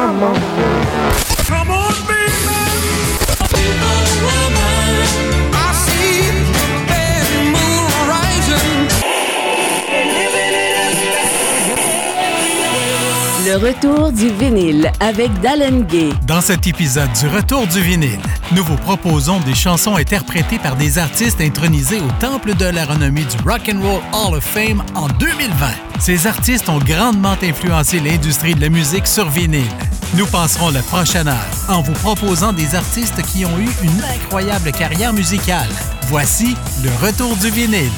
Come on. Come on, baby. Le retour du vinyle avec Dallin Gay. Dans cet épisode du Retour du vinyle, nous vous proposons des chansons interprétées par des artistes intronisés au temple de la renommée du Rock and Roll Hall of Fame en 2020. Ces artistes ont grandement influencé l'industrie de la musique sur vinyle. Nous passerons le prochain heure en vous proposant des artistes qui ont eu une incroyable carrière musicale. Voici le Retour du vinyle.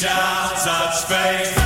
shouts out space.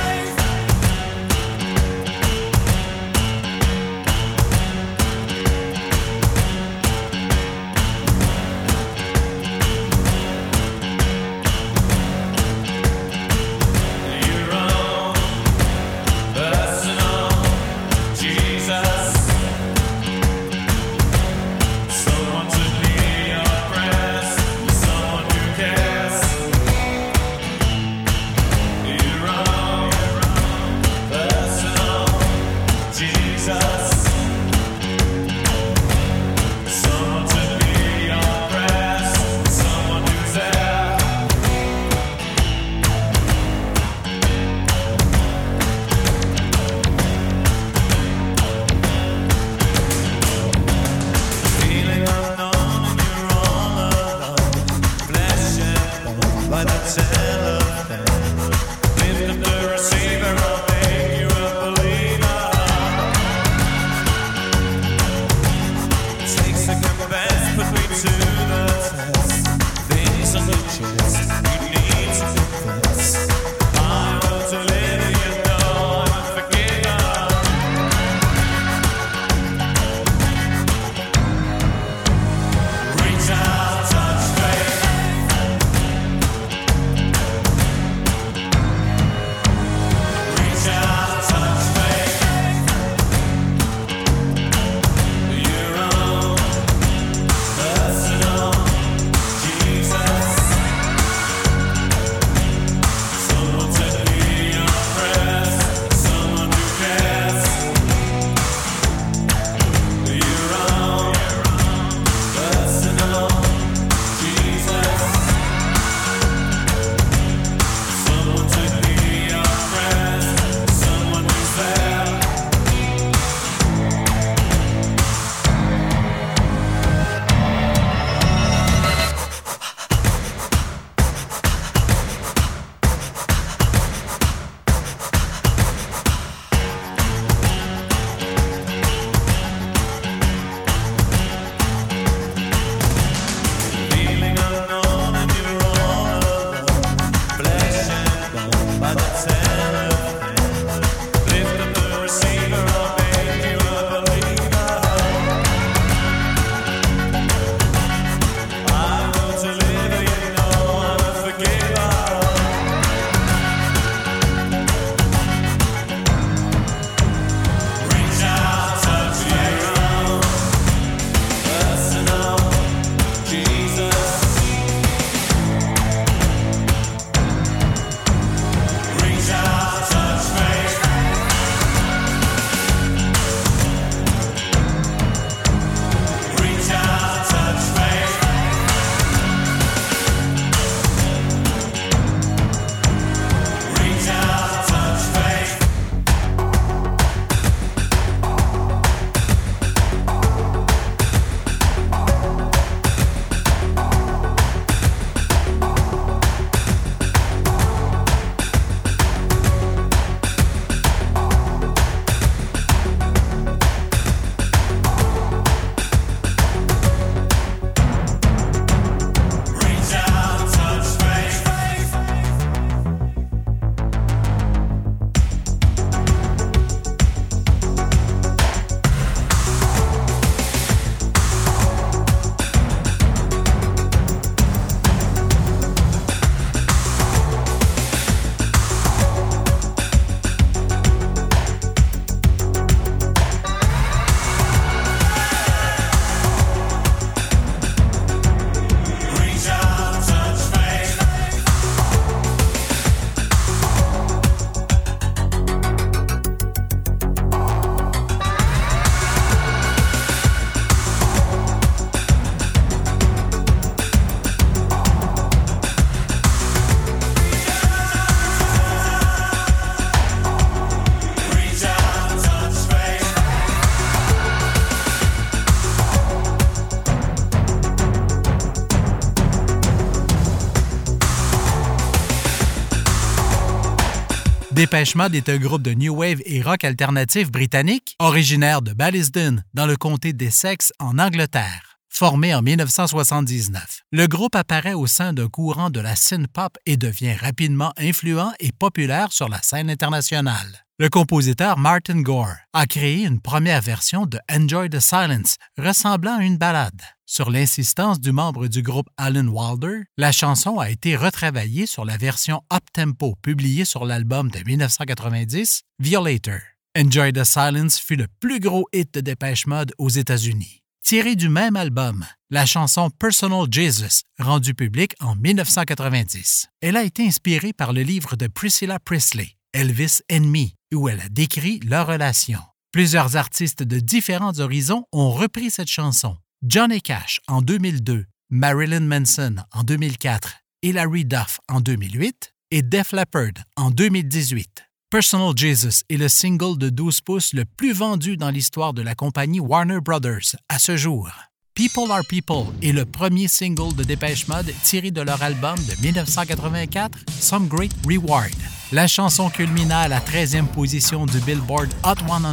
Dépêche Mode est un groupe de new wave et rock alternatif britannique, originaire de Ballisden, dans le comté d'Essex, en Angleterre. Formé en 1979, le groupe apparaît au sein d'un courant de la synth-pop et devient rapidement influent et populaire sur la scène internationale. Le compositeur Martin Gore a créé une première version de Enjoy the Silence, ressemblant à une ballade. Sur l'insistance du membre du groupe Alan Wilder, la chanson a été retravaillée sur la version up-tempo publiée sur l'album de 1990, Violator. Enjoy the Silence fut le plus gros hit de Dépêche Mode aux États-Unis. Tirée du même album, la chanson Personal Jesus, rendue publique en 1990. Elle a été inspirée par le livre de Priscilla Presley, Elvis Enemy, où elle a décrit leur relation. Plusieurs artistes de différents horizons ont repris cette chanson. Johnny Cash en 2002, Marilyn Manson en 2004, Hilary Duff en 2008 et Def Leppard en 2018. Personal Jesus est le single de 12 pouces le plus vendu dans l'histoire de la compagnie Warner Brothers à ce jour. People Are People est le premier single de Dépêche Mode tiré de leur album de 1984, Some Great Reward. La chanson culmina à la 13e position du Billboard Hot 100.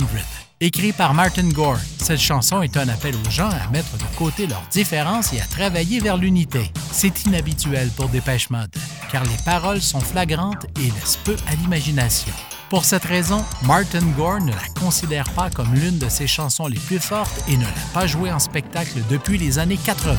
Écrit par Martin Gore, cette chanson est un appel aux gens à mettre de côté leurs différences et à travailler vers l'unité. C'est inhabituel pour Dépêche Mode, car les paroles sont flagrantes et laissent peu à l'imagination. Pour cette raison, Martin Gore ne la considère pas comme l'une de ses chansons les plus fortes et ne l'a pas jouée en spectacle depuis les années 80.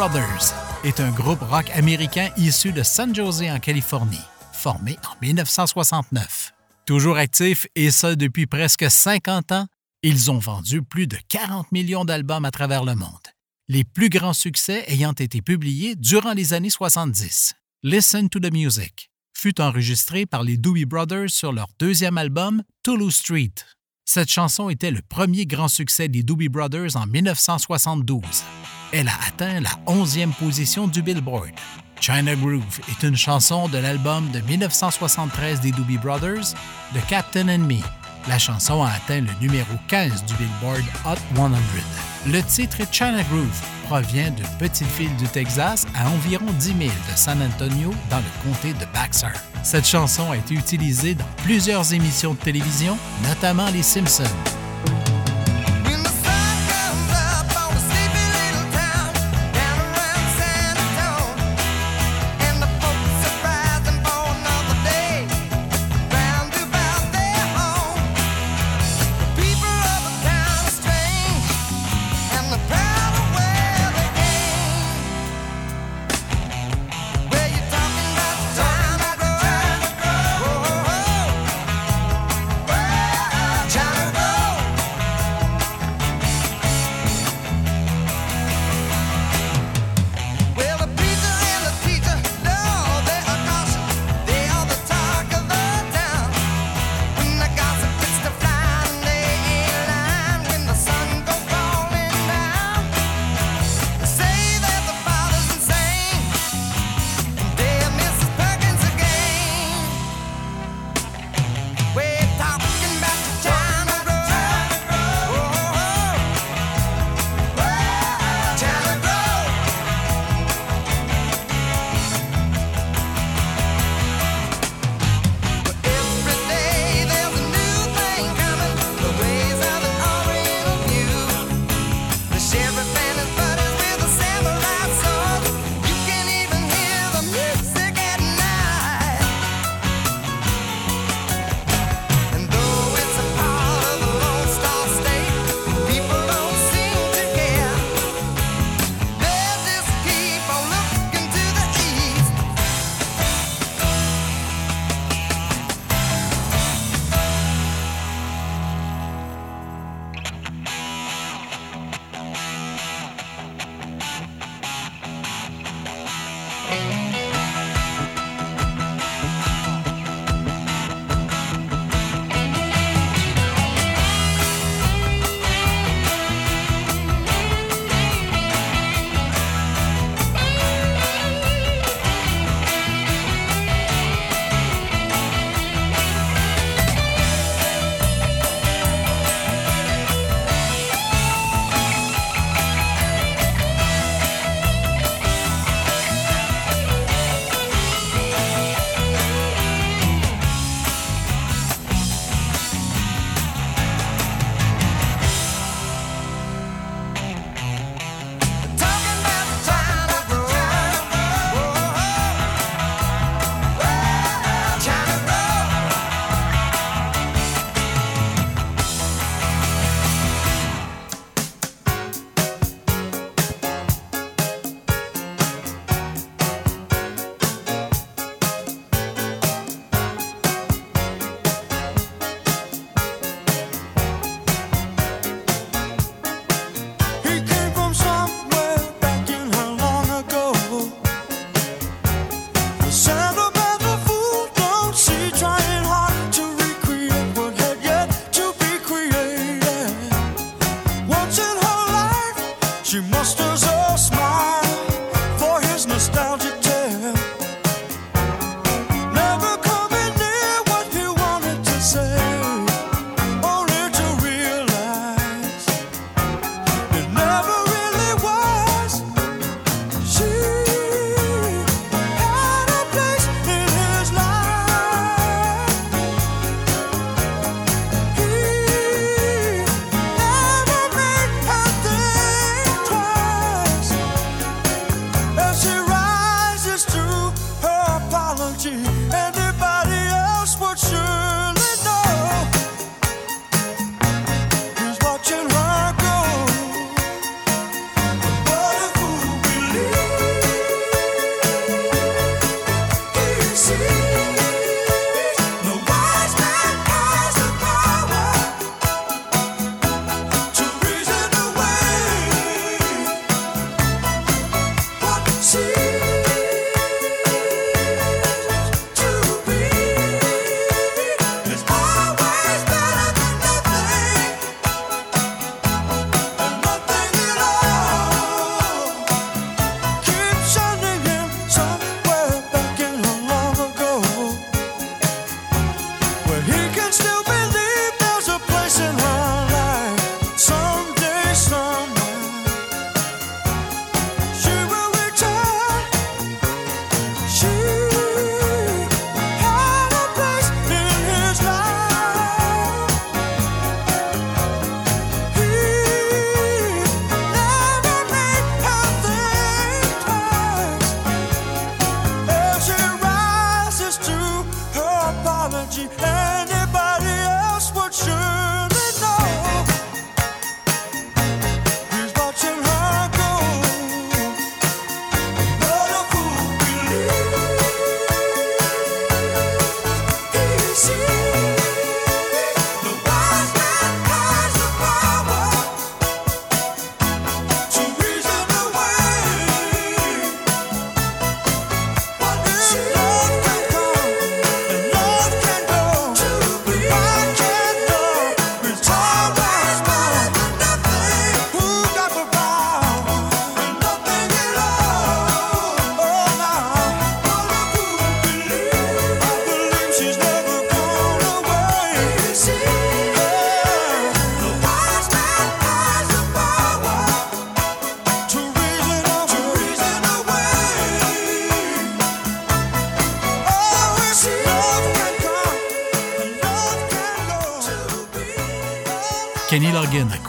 Brothers est un groupe rock américain issu de San Jose en Californie, formé en 1969. Toujours actifs et ce depuis presque 50 ans, ils ont vendu plus de 40 millions d'albums à travers le monde, les plus grands succès ayant été publiés durant les années 70. Listen to the Music fut enregistré par les Doobie Brothers sur leur deuxième album, Toulouse Street. Cette chanson était le premier grand succès des Doobie Brothers en 1972. Elle a atteint la 11e position du Billboard. China Groove est une chanson de l'album de 1973 des Doobie Brothers, The Captain and Me. La chanson a atteint le numéro 15 du Billboard Hot 100. Le titre China Groove provient d'une petite ville du Texas à environ 10 000 de San Antonio dans le comté de Baxter. Cette chanson a été utilisée dans plusieurs émissions de télévision, notamment Les Simpsons.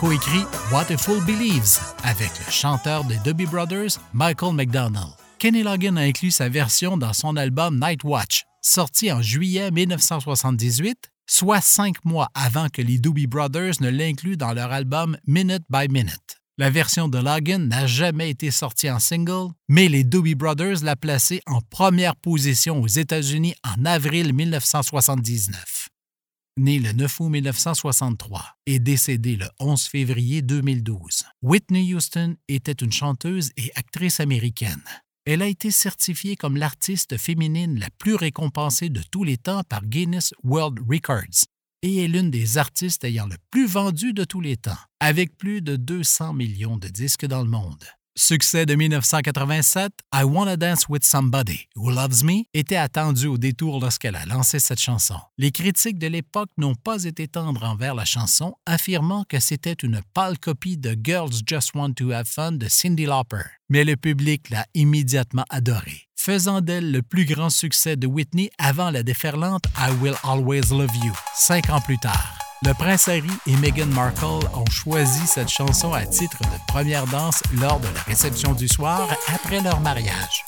Coécrit What a Fool Believes avec le chanteur des Doobie Brothers, Michael McDonald. Kenny Loggin a inclus sa version dans son album Night Watch, sorti en juillet 1978, soit cinq mois avant que les Doobie Brothers ne l'incluent dans leur album Minute by Minute. La version de Loggin n'a jamais été sortie en single, mais les Doobie Brothers l'a placée en première position aux États-Unis en avril 1979. Né le 9 août 1963 et décédé le 11 février 2012, Whitney Houston était une chanteuse et actrice américaine. Elle a été certifiée comme l'artiste féminine la plus récompensée de tous les temps par Guinness World Records et est l'une des artistes ayant le plus vendu de tous les temps, avec plus de 200 millions de disques dans le monde. Succès de 1987, I Wanna Dance with Somebody Who Loves Me était attendu au détour lorsqu'elle a lancé cette chanson. Les critiques de l'époque n'ont pas été tendres envers la chanson, affirmant que c'était une pâle copie de Girls Just Want to Have Fun de Cyndi Lauper. Mais le public l'a immédiatement adorée, faisant d'elle le plus grand succès de Whitney avant la déferlante I Will Always Love You, cinq ans plus tard. Le prince Harry et Meghan Markle ont choisi cette chanson à titre de première danse lors de la réception du soir après leur mariage.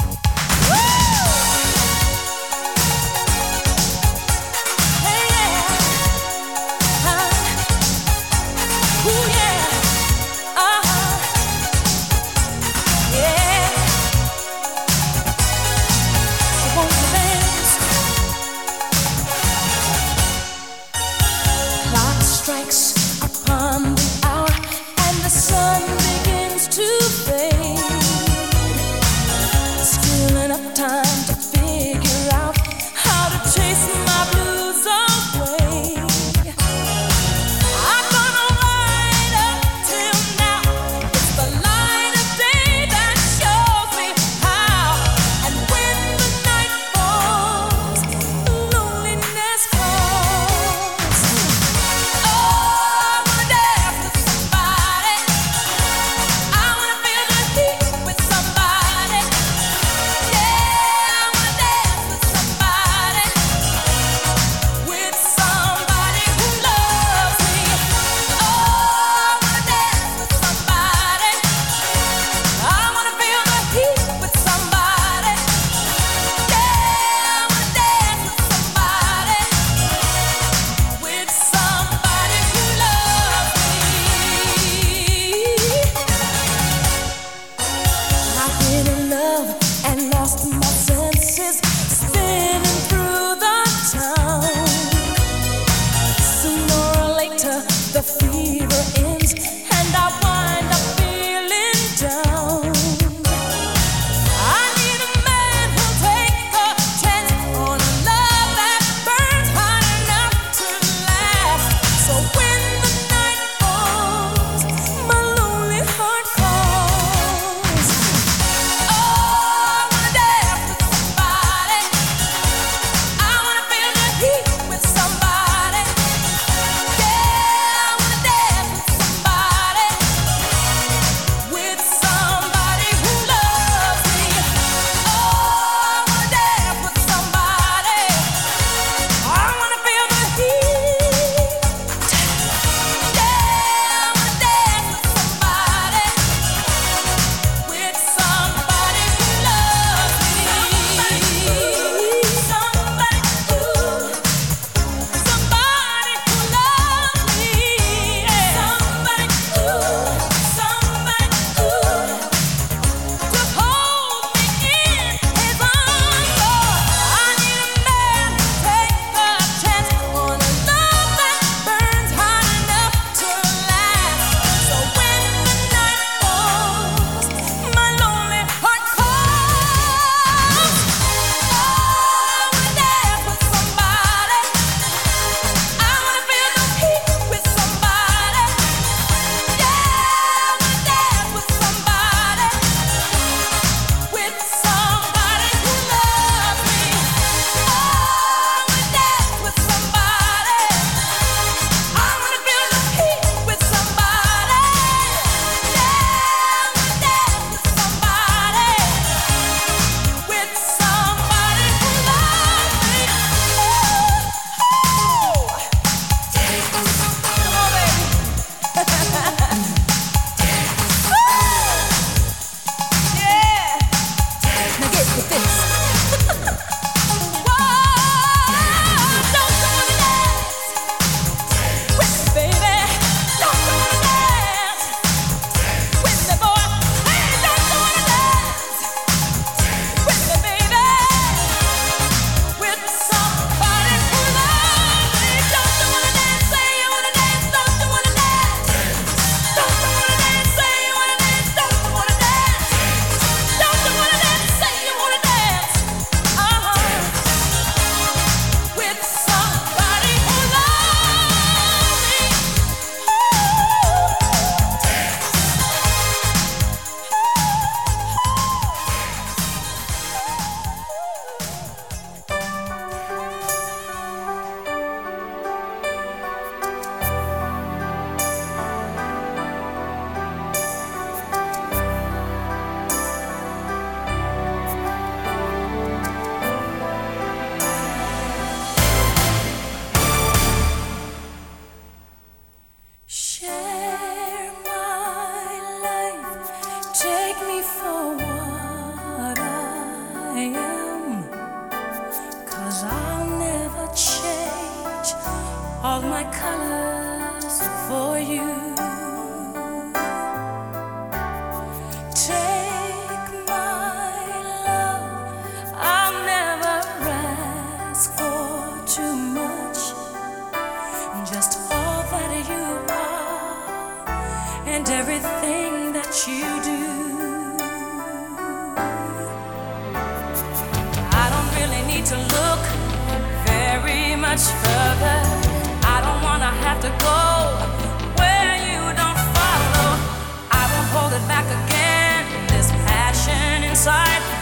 all my colors for you. Take my love, I'll never ask for too much. Just all that you are and everything that you do. I don't really need to look very much further inside.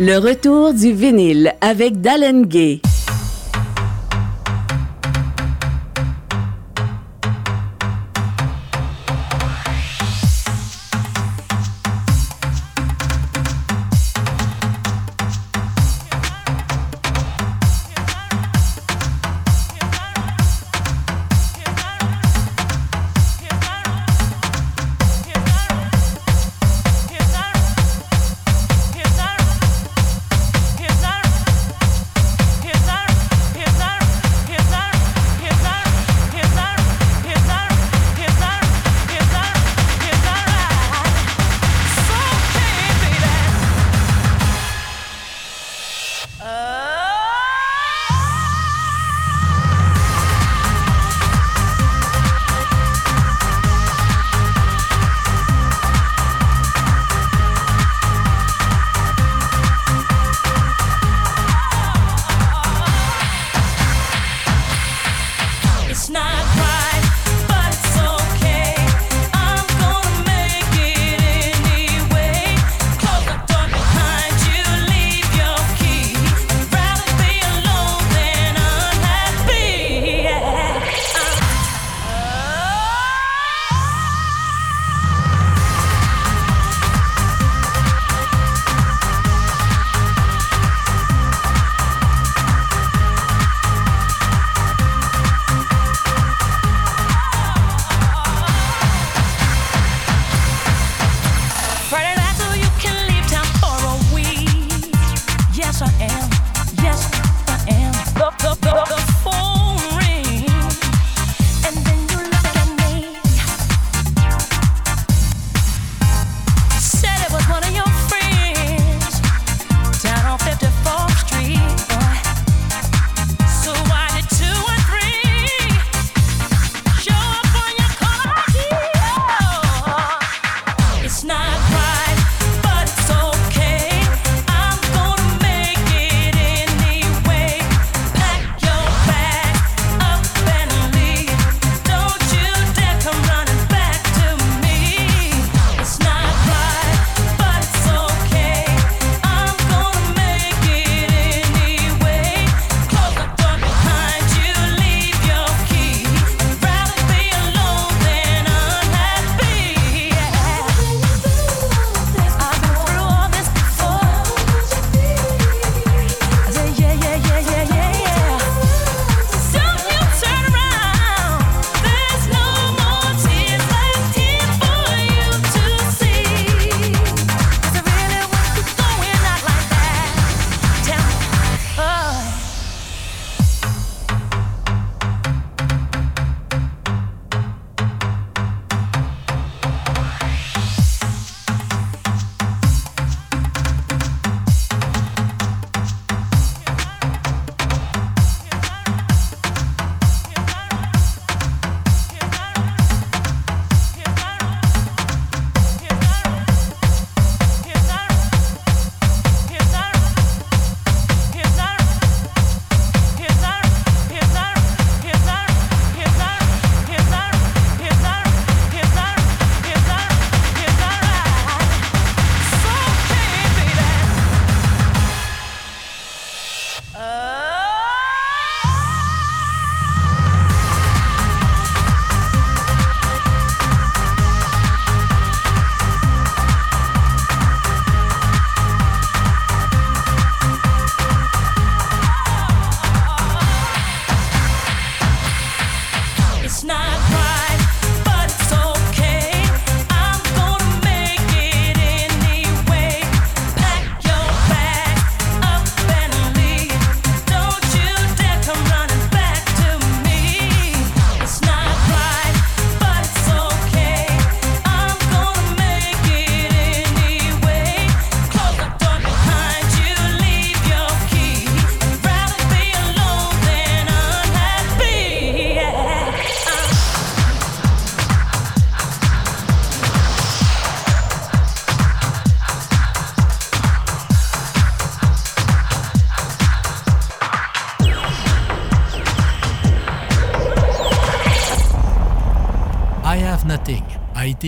Le retour du vinyle avec D'Alen Gay.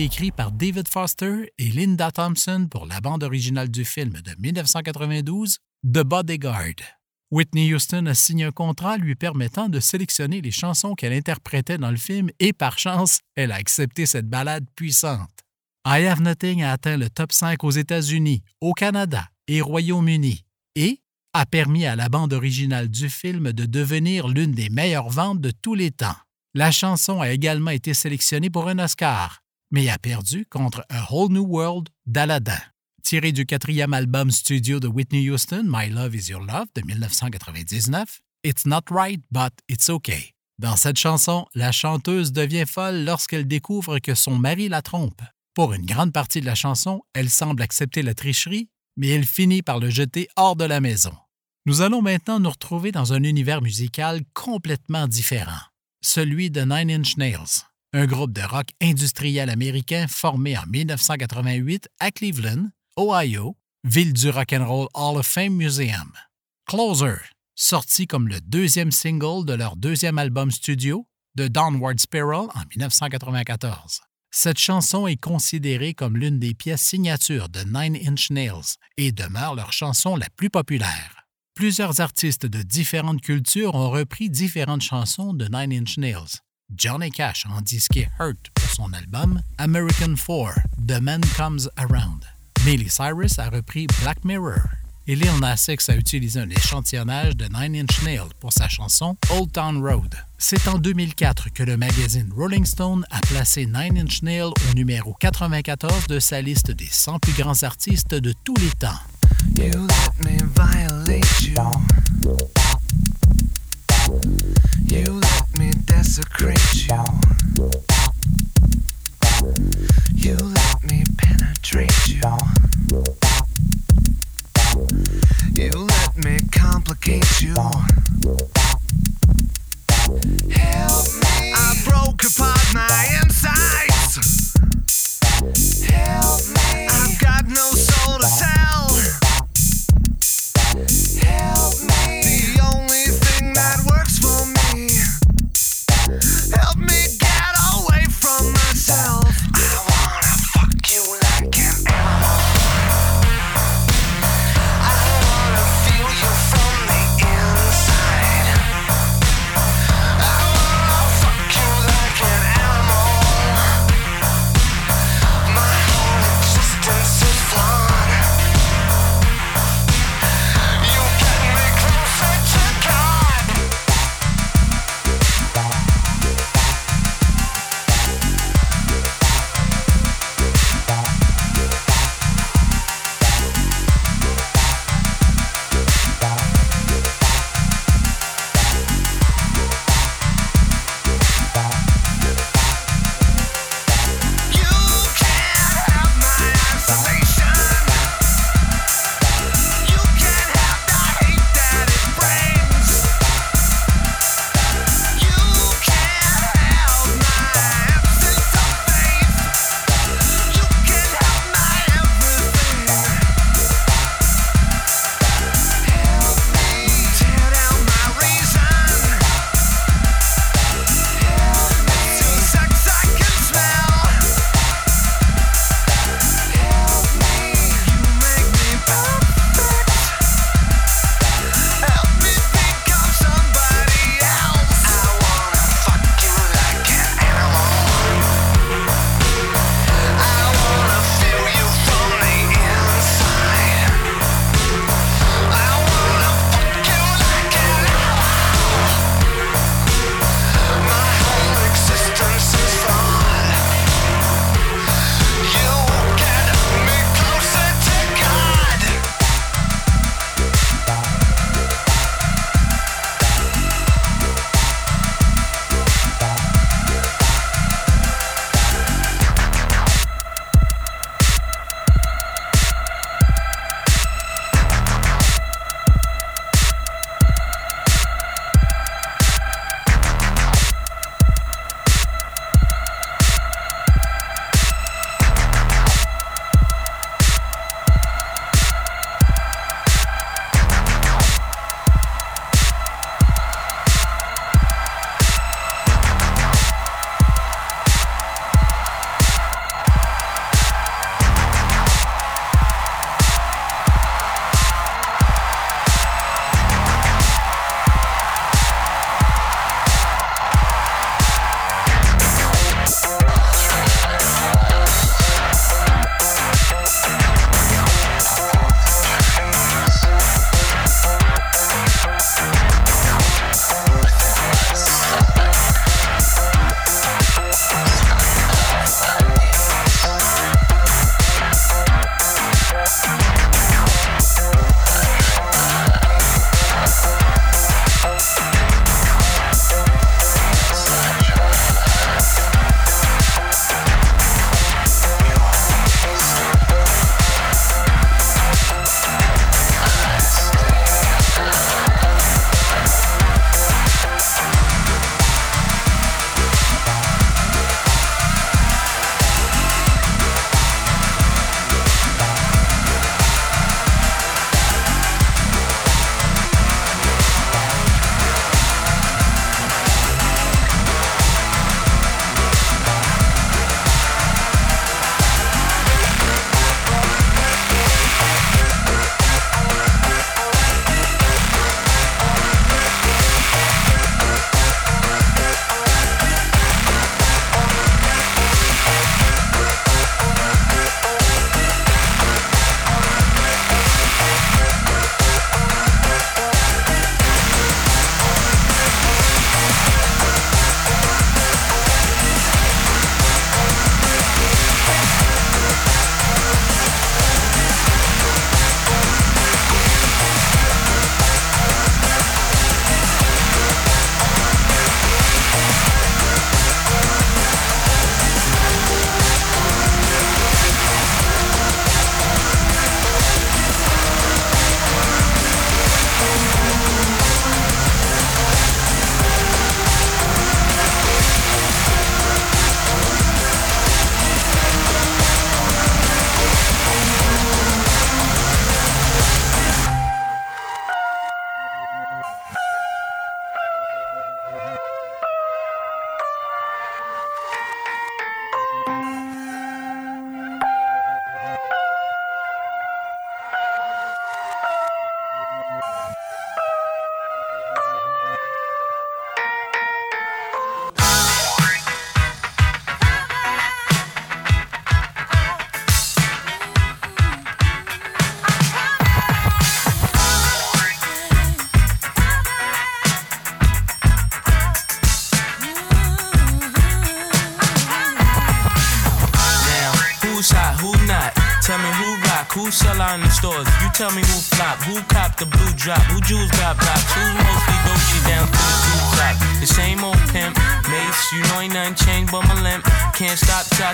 Écrit par David Foster et Linda Thompson pour la bande originale du film de 1992, The Bodyguard. Whitney Houston a signé un contrat lui permettant de sélectionner les chansons qu'elle interprétait dans le film et par chance, elle a accepté cette balade puissante. I Have Nothing a atteint le top 5 aux États-Unis, au Canada et Royaume-Uni et a permis à la bande originale du film de devenir l'une des meilleures ventes de tous les temps. La chanson a également été sélectionnée pour un Oscar, mais a perdu contre A Whole New World d'Aladin. Tiré du quatrième album studio de Whitney Houston, My Love Is Your Love de 1999, It's Not Right, but It's Okay. Dans cette chanson, la chanteuse devient folle lorsqu'elle découvre que son mari la trompe. Pour une grande partie de la chanson, elle semble accepter la tricherie, mais elle finit par le jeter hors de la maison. Nous allons maintenant nous retrouver dans un univers musical complètement différent, celui de Nine Inch Nails, un groupe de rock industriel américain formé en 1988 à Cleveland, Ohio, ville du Rock'n'Roll Hall of Fame Museum. Closer, sorti comme le deuxième single de leur deuxième album studio, The Downward Spiral en 1994. Cette chanson est considérée comme l'une des pièces signatures de Nine Inch Nails et demeure leur chanson la plus populaire. Plusieurs artistes de différentes cultures ont repris différentes chansons de Nine Inch Nails. Johnny Cash a disqué Hurt pour son album American Four, The Man Comes Around. Miley Cyrus a repris Black Mirror. Et Lil a utilisé un échantillonnage de Nine Inch Nails pour sa chanson Old Town Road. C'est en 2004 que le magazine Rolling Stone a placé Nine Inch Nails au numéro 94 de sa liste des 100 plus grands artistes de tous les temps. You let me desecrate you. You let me penetrate you. You let me complicate you. Help me. I broke apart my insides. Help me. I've got no soul to tell.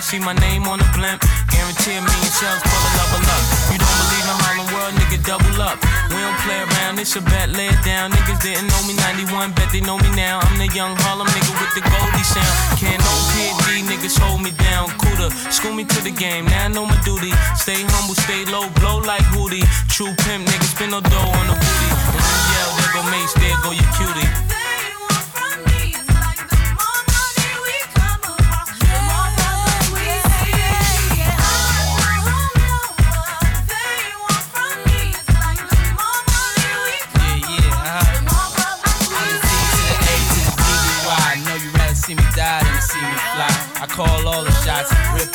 See my name on the blimp. Guarantee a million shells full of level. You don't believe in Harlem World, nigga, double up. We don't play around, it's a bet, lay it down. Niggas didn't know me 91, bet they know me now. I'm the young Harlem nigga with the Goldie sound. Can't no PD, niggas hold me down. Cooler, school me to the game, now I know my duty. Stay humble, stay low, blow like Hootie. True pimp, niggas spin no dough on the booty. And yell, there go Mace, there go your cutie.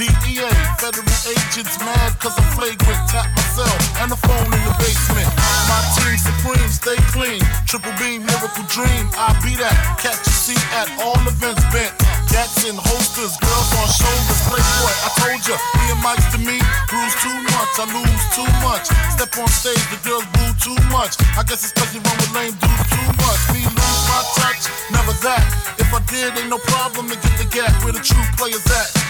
DEA. Federal agents mad cause I'm flagrant. Tap myself and the phone in the basement. My team supreme, stay clean. Triple beam, miracle dream. I be that. Catch a seat at all events bent. Gats in holsters, girls on shoulders. Playboy, I told ya, me and Mike's to me. Bruise too much, I lose too much. Step on stage, the girls boo too much. I guess it's cause you run with lame dudes too much. Me lose my touch, never that. If I did, ain't no problem to get the gap where the true players at.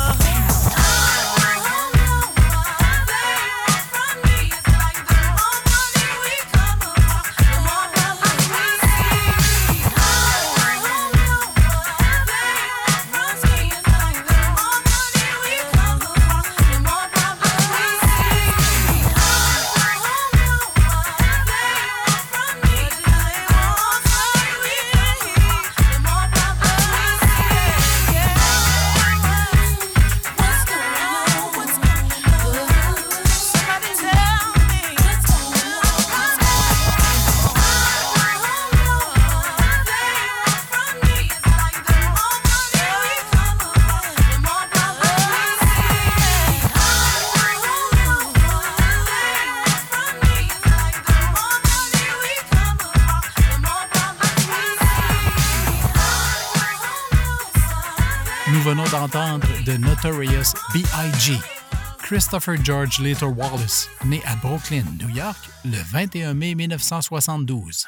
Notorious B.I.G. Christopher George Little Wallace, né à Brooklyn, New York, le 21 mai 1972.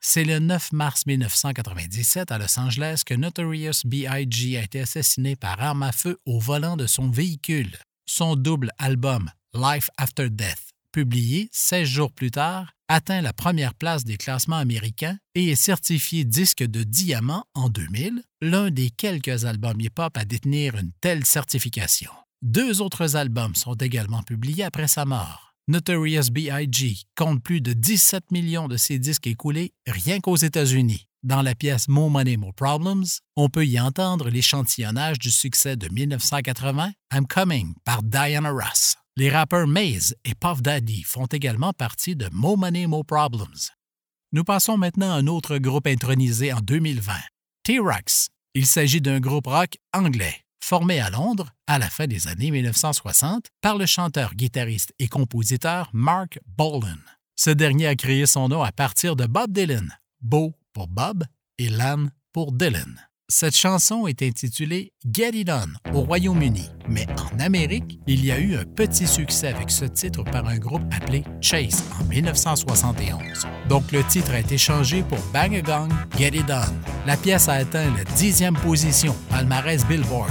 C'est le 9 mars 1997 à Los Angeles que Notorious B.I.G. a été assassiné par arme à feu au volant de son véhicule. Son double album Life After Death, publié 16 jours plus tard, atteint la première place des classements américains et est certifié disque de diamant en 2000, l'un des quelques albums hip-hop à détenir une telle certification. Deux autres albums sont également publiés après sa mort. Notorious B.I.G. compte plus de 17 millions de ses disques écoulés rien qu'aux États-Unis. Dans la pièce More Money, More Problems, on peut y entendre l'échantillonnage du succès de 1980 I'm Coming par Diana Ross. Les rappeurs Maze et Puff Daddy font également partie de More Money, More Problems. Nous passons maintenant à un autre groupe intronisé en 2020, T-Rex. Il s'agit d'un groupe rock anglais, formé à Londres à la fin des années 1960 par le chanteur, guitariste et compositeur Mark Bolan. Ce dernier a créé son nom à partir de Bob Dylan, Bo pour Bob et Lan pour Dylan. Cette chanson est intitulée Get It On au Royaume-Uni, mais en Amérique, il y a eu un petit succès avec ce titre par un groupe appelé Chase en 1971. Donc le titre a été changé pour Bang a Gong, Get It On. La pièce a atteint la dixième position, palmarès Billboard.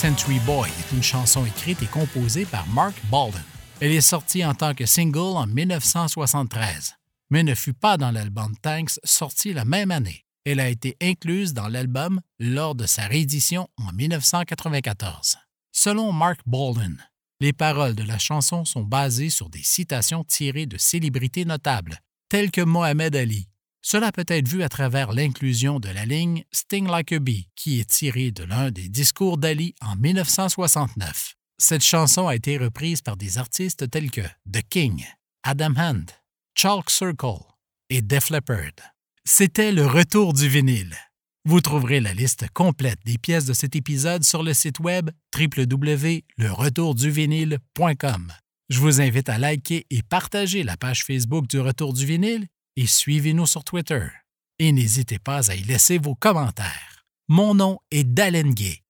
Century Boy est une chanson écrite et composée par Mark Bolden. Elle est sortie en tant que single en 1973, mais ne fut pas dans l'album Tanks sorti la même année. Elle a été incluse dans l'album lors de sa réédition en 1994. Selon Mark Bolden, les paroles de la chanson sont basées sur des citations tirées de célébrités notables, telles que Mohamed Ali. Cela peut être vu à travers l'inclusion de la ligne Sting Like a Bee, qui est tirée de l'un des discours d'Ali en 1969. Cette chanson a été reprise par des artistes tels que The King, Adam Hand, Chalk Circle et Def Leppard. C'était le retour du vinyle. Vous trouverez la liste complète des pièces de cet épisode sur le site web www.leretourduvinyle.com. Je vous invite à liker et partager la page Facebook du Retour du vinyle et suivez-nous sur Twitter. Et n'hésitez pas à y laisser vos commentaires. Mon nom est Dalen Gay